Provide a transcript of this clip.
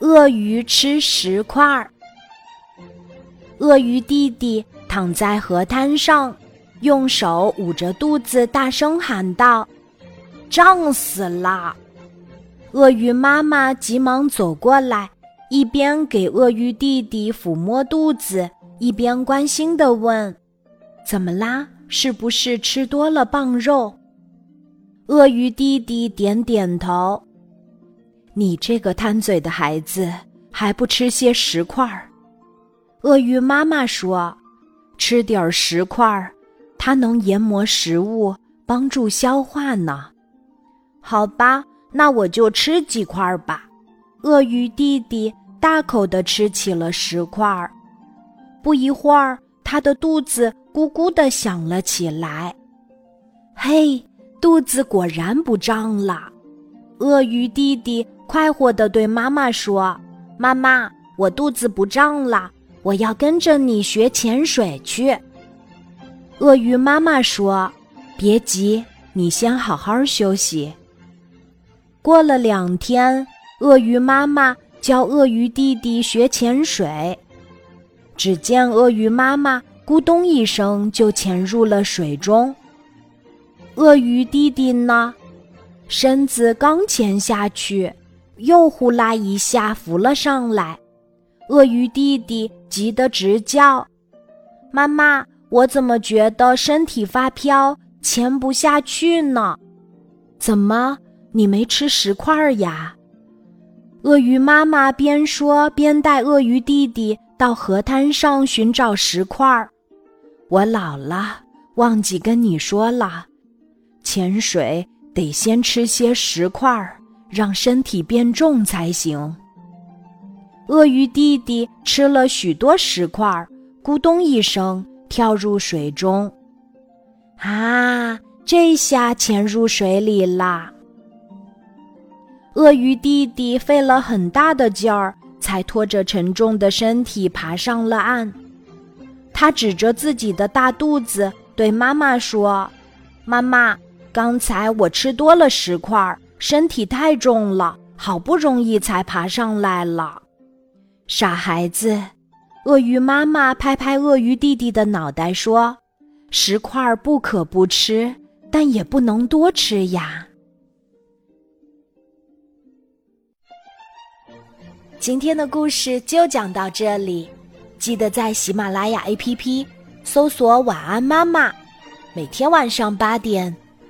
鳄鱼吃石块儿。鳄鱼弟弟躺在河滩上，用手捂着肚子，大声喊道：“胀死了！”鳄鱼妈妈急忙走过来，一边给鳄鱼弟弟抚摸肚子，一边关心地问：“怎么啦？是不是吃多了棒肉？”鳄鱼弟弟点点头。你这个贪嘴的孩子，还不吃些石块儿？鳄鱼妈妈说：“吃点儿石块儿，它能研磨食物，帮助消化呢。”好吧，那我就吃几块儿吧。鳄鱼弟弟大口的吃起了石块儿。不一会儿，他的肚子咕咕的响了起来。嘿，肚子果然不胀了。鳄鱼弟弟。快活地对妈妈说：“妈妈，我肚子不胀了，我要跟着你学潜水去。”鳄鱼妈妈说：“别急，你先好好休息。”过了两天，鳄鱼妈妈教鳄鱼弟弟学潜水。只见鳄鱼妈妈咕咚一声就潜入了水中，鳄鱼弟弟呢，身子刚潜下去。又呼啦一下浮了上来，鳄鱼弟弟急得直叫：“妈妈，我怎么觉得身体发飘，潜不下去呢？怎么，你没吃石块呀？”鳄鱼妈妈边说边带鳄鱼弟弟到河滩上寻找石块。我老了，忘记跟你说了，潜水得先吃些石块儿。让身体变重才行。鳄鱼弟弟吃了许多石块儿，咕咚一声跳入水中。啊，这下潜入水里啦！鳄鱼弟弟费了很大的劲儿，才拖着沉重的身体爬上了岸。他指着自己的大肚子，对妈妈说：“妈妈，刚才我吃多了石块。”身体太重了，好不容易才爬上来了。傻孩子，鳄鱼妈妈拍拍鳄鱼弟弟的脑袋说：“石块不可不吃，但也不能多吃呀。”今天的故事就讲到这里，记得在喜马拉雅 APP 搜索“晚安妈妈”，每天晚上八点，